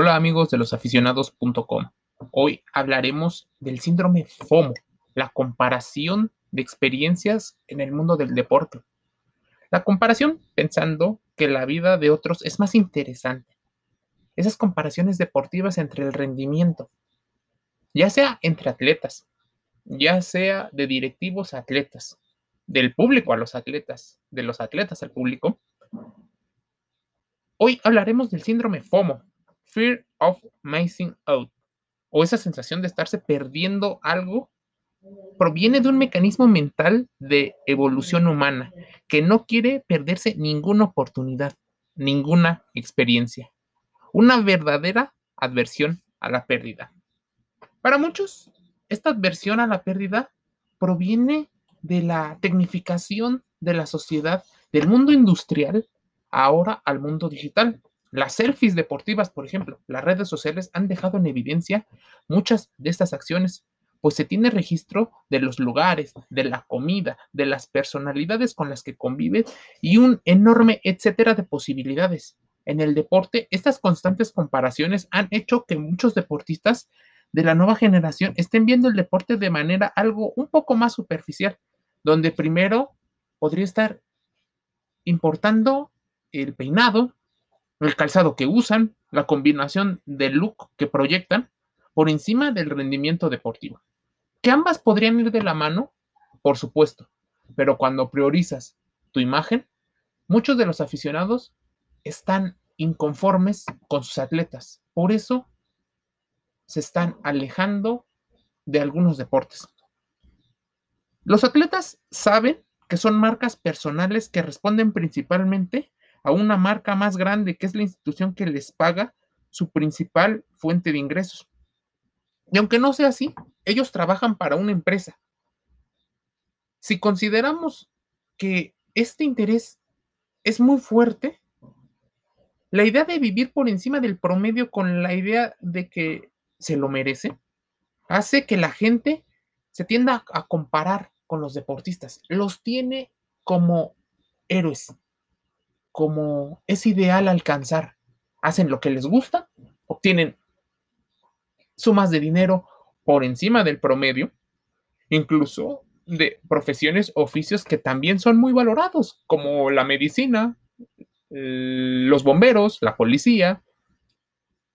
Hola amigos de losaficionados.com. Hoy hablaremos del síndrome FOMO, la comparación de experiencias en el mundo del deporte. La comparación pensando que la vida de otros es más interesante. Esas comparaciones deportivas entre el rendimiento, ya sea entre atletas, ya sea de directivos a atletas, del público a los atletas, de los atletas al público. Hoy hablaremos del síndrome FOMO, Fear of Missing Out, o esa sensación de estarse perdiendo algo, proviene de un mecanismo mental de evolución humana que no quiere perderse ninguna oportunidad, ninguna experiencia. Una verdadera adversión a la pérdida. Para muchos, esta adversión a la pérdida proviene de la tecnificación de la sociedad, del mundo industrial, ahora al mundo digital. Las selfies deportivas, por ejemplo, las redes sociales han dejado en evidencia muchas de estas acciones, pues se tiene registro de los lugares, de la comida, de las personalidades con las que conviven y un enorme etcétera de posibilidades. En el deporte, estas constantes comparaciones han hecho que muchos deportistas de la nueva generación estén viendo el deporte de manera algo un poco más superficial, donde primero podría estar importando el peinado, el calzado que usan, la combinación de look que proyectan por encima del rendimiento deportivo. Que ambas podrían ir de la mano, por supuesto, pero cuando priorizas tu imagen, muchos de los aficionados están inconformes con sus atletas. Por eso se están alejando de algunos deportes. Los atletas saben que son marcas personales que responden principalmente a una marca más grande, que es la institución que les paga su principal fuente de ingresos. Y aunque no sea así, ellos trabajan para una empresa. Si consideramos que este interés es muy fuerte, la idea de vivir por encima del promedio con la idea de que se lo merece, hace que la gente se tienda a comparar con los deportistas. Los tiene como héroes, como es ideal alcanzar. Hacen lo que les gusta, obtienen sumas de dinero por encima del promedio, incluso de profesiones, oficios que también son muy valorados, como la medicina, los bomberos, la policía,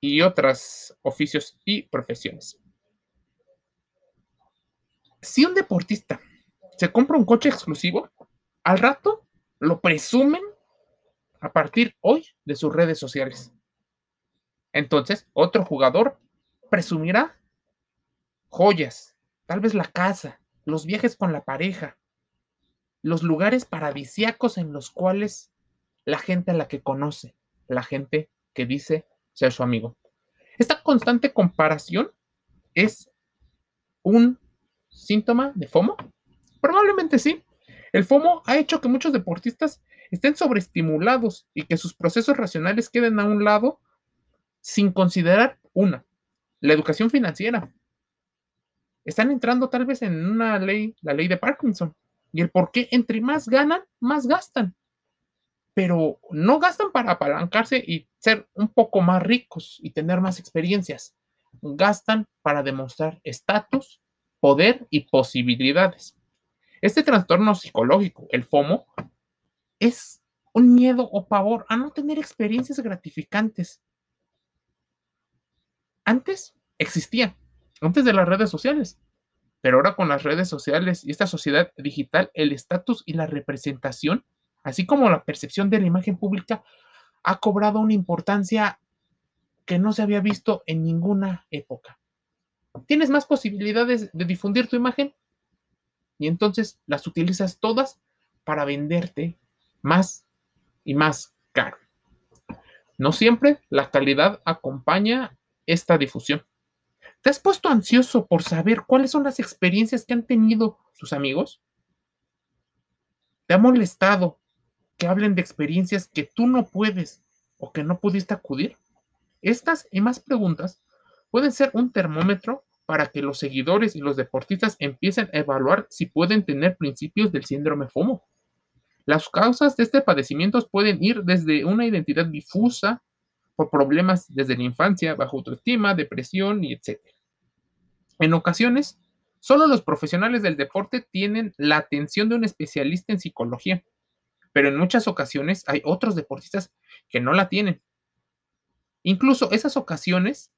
y otros oficios y profesiones. Si un deportista se compra un coche exclusivo, al rato lo presumen a partir hoy de sus redes sociales. Entonces, otro jugador presumirá joyas, tal vez la casa, los viajes con la pareja, los lugares paradisiacos en los cuales la gente a la que conoce, la gente que dice ser su amigo. Esta constante comparación es un síntoma de FOMO. Probablemente sí. El FOMO ha hecho que muchos deportistas estén sobreestimulados y que sus procesos racionales queden a un lado sin considerar una, la educación financiera. Están entrando tal vez en una ley, la ley de Parkinson, y el por qué entre más ganan, más gastan pero no gastan para apalancarse y ser un poco más ricos y tener más experiencias. Gastan para demostrar estatus, poder y posibilidades. Este trastorno psicológico, el FOMO, es un miedo o pavor a no tener experiencias gratificantes. Antes existía, antes de las redes sociales, pero ahora con las redes sociales y esta sociedad digital, el estatus y la representación así como la percepción de la imagen pública, ha cobrado una importancia que no se había visto en ninguna época. Tienes más posibilidades de difundir tu imagen y entonces las utilizas todas para venderte más y más caro. No siempre la calidad acompaña esta difusión. ¿Te has puesto ansioso por saber cuáles son las experiencias que han tenido sus amigos? ¿Te ha molestado que hablen de experiencias que tú no puedes o que no pudiste acudir? Estas y más preguntas pueden ser un termómetro para que los seguidores y los deportistas empiecen a evaluar si pueden tener principios del síndrome FOMO. Las causas de este padecimiento pueden ir desde una identidad difusa, por problemas desde la infancia, bajo autoestima, depresión y etc. En ocasiones, solo los profesionales del deporte tienen la atención de un especialista en psicología, pero en muchas ocasiones hay otros deportistas que no la tienen. Incluso esas ocasiones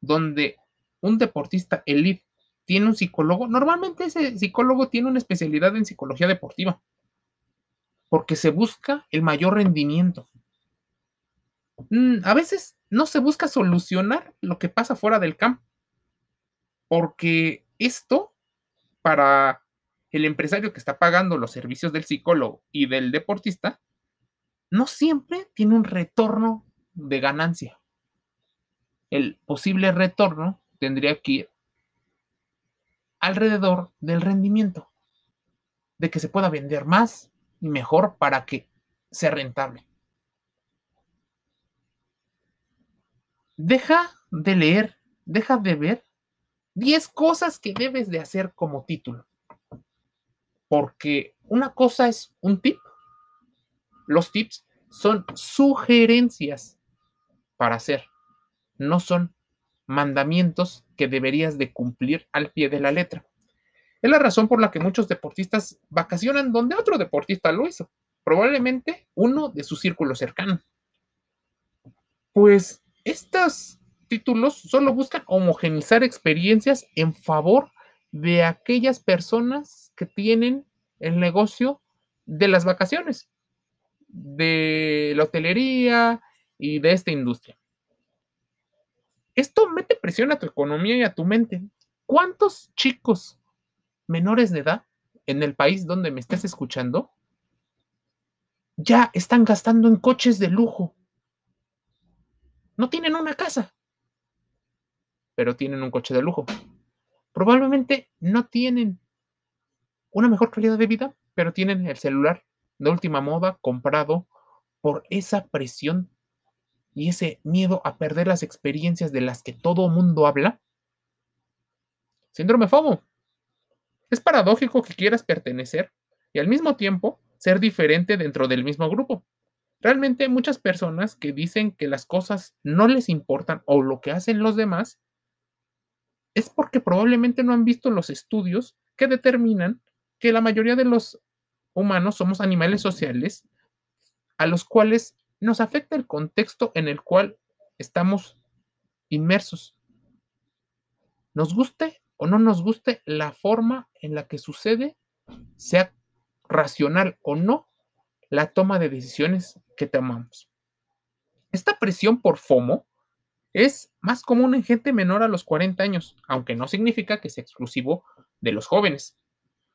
donde un deportista elite tiene un psicólogo, normalmente ese psicólogo tiene una especialidad en psicología deportiva, porque se busca el mayor rendimiento. Mm, a veces no se busca solucionar lo que pasa fuera del campo, porque esto para el empresario que está pagando los servicios del psicólogo y del deportista, no siempre tiene un retorno de ganancia. El posible retorno tendría que ir alrededor del rendimiento, de que se pueda vender más y mejor para que sea rentable. Deja de leer, deja de ver 10 cosas que debes de hacer como título. Porque una cosa es un tip. Los tips son sugerencias para hacer, no son mandamientos que deberías de cumplir al pie de la letra. Es la razón por la que muchos deportistas vacacionan donde otro deportista lo hizo, probablemente uno de su círculo cercano. Pues estos títulos solo buscan homogenizar experiencias en favor de aquellas personas que tienen el negocio de las vacaciones, de la hotelería y de esta industria. Esto mete presión a tu economía y a tu mente. ¿Cuántos chicos menores de edad en el país donde me estés escuchando ya están gastando en coches de lujo? No tienen una casa, pero tienen un coche de lujo. Probablemente no tienen una mejor calidad de vida, pero tienen el celular de última moda comprado por esa presión y ese miedo a perder las experiencias de las que todo mundo habla? Síndrome FOMO. Es paradójico que quieras pertenecer y al mismo tiempo ser diferente dentro del mismo grupo. Realmente muchas personas que dicen que las cosas no les importan o lo que hacen los demás es porque probablemente no han visto los estudios que determinan que la mayoría de los humanos somos animales sociales a los cuales nos afecta el contexto en el cual estamos inmersos. Nos guste o no nos guste la forma en la que sucede, sea racional o no, la toma de decisiones que tomamos. Esta presión por FOMO es más común en gente menor a los 40 años, aunque no significa que sea exclusivo de los jóvenes.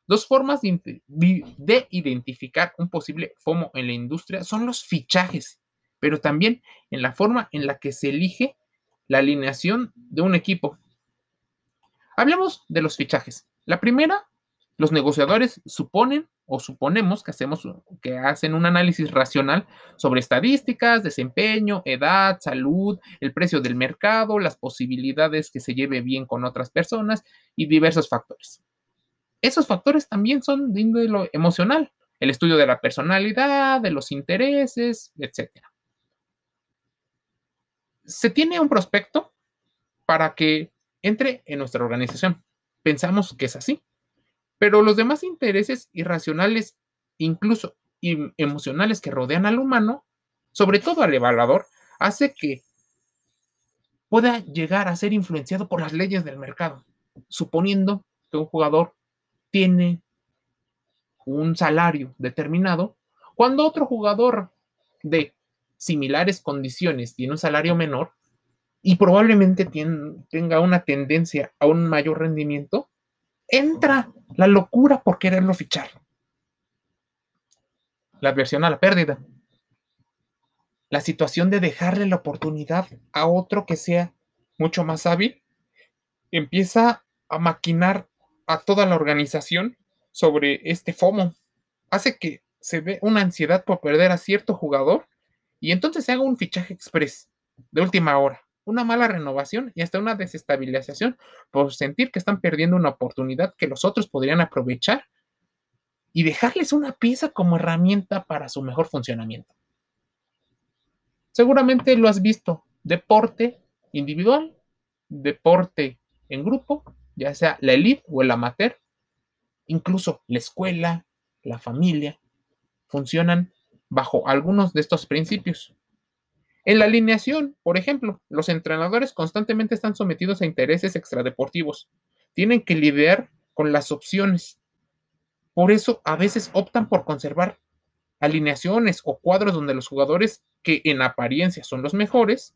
Dos formas de, identificar un posible FOMO en la industria son los fichajes, pero también en la forma en la que se elige la alineación de un equipo. Hablemos de los fichajes. La primera, los negociadores suponen o suponemos que hacemos que hacen un análisis racional sobre estadísticas, desempeño, edad, salud, el precio del mercado, las posibilidades que se lleve bien con otras personas y diversos factores. Esos factores también son de índole emocional, el estudio de la personalidad, de los intereses, etc. Se tiene un prospecto para que entre en nuestra organización. Pensamos que es así, pero los demás intereses irracionales, incluso emocionales que rodean al humano, sobre todo al evaluador, hace que pueda llegar a ser influenciado por las leyes del mercado, suponiendo que un jugador tiene un salario determinado, cuando otro jugador de similares condiciones tiene un salario menor y probablemente tenga una tendencia a un mayor rendimiento, entra la locura por quererlo fichar. La adversión a la pérdida. La situación de dejarle la oportunidad a otro que sea mucho más hábil empieza a maquinar a toda la organización sobre este FOMO. Hace que se ve una ansiedad por perder a cierto jugador y entonces se haga un fichaje express de última hora, una mala renovación y hasta una desestabilización por sentir que están perdiendo una oportunidad que los otros podrían aprovechar y dejarles una pieza como herramienta para su mejor funcionamiento. Seguramente lo has visto deporte individual, deporte en grupo, ya sea la elite o el amateur, incluso la escuela, la familia, funcionan bajo algunos de estos principios. En la alineación, por ejemplo, los entrenadores constantemente están sometidos a intereses extradeportivos. Tienen que lidiar con las opciones. Por eso a veces optan por conservar alineaciones o cuadros donde los jugadores que en apariencia son los mejores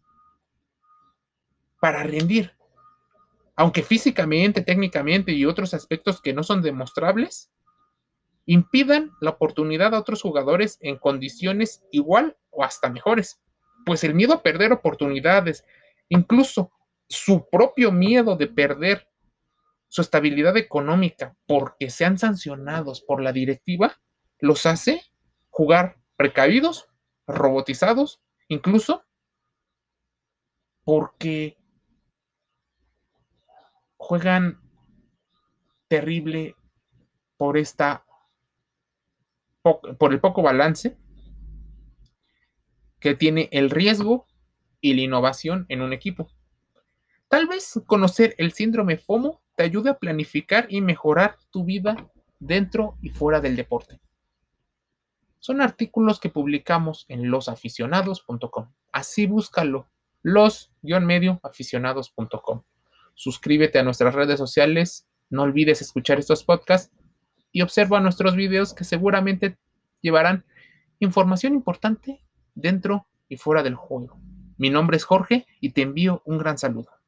para rendir. Aunque físicamente, técnicamente y otros aspectos que no son demostrables, impidan la oportunidad a otros jugadores en condiciones igual o hasta mejores pues el miedo a perder oportunidades, incluso su propio miedo de perder su estabilidad económica porque sean sancionados por la directiva, los hace jugar precavidos, robotizados, incluso porque juegan terrible por esta por el poco balance que tiene el riesgo y la innovación en un equipo. Tal vez conocer el síndrome FOMO te ayude a planificar y mejorar tu vida dentro y fuera del deporte. Son artículos que publicamos en losaficionados.com. Así búscalo, los-medioaficionados.com. Suscríbete a nuestras redes sociales, no olvides escuchar estos podcasts y observa nuestros videos que seguramente llevarán información importante dentro y fuera del juego. Mi nombre es Jorge y te envío un gran saludo.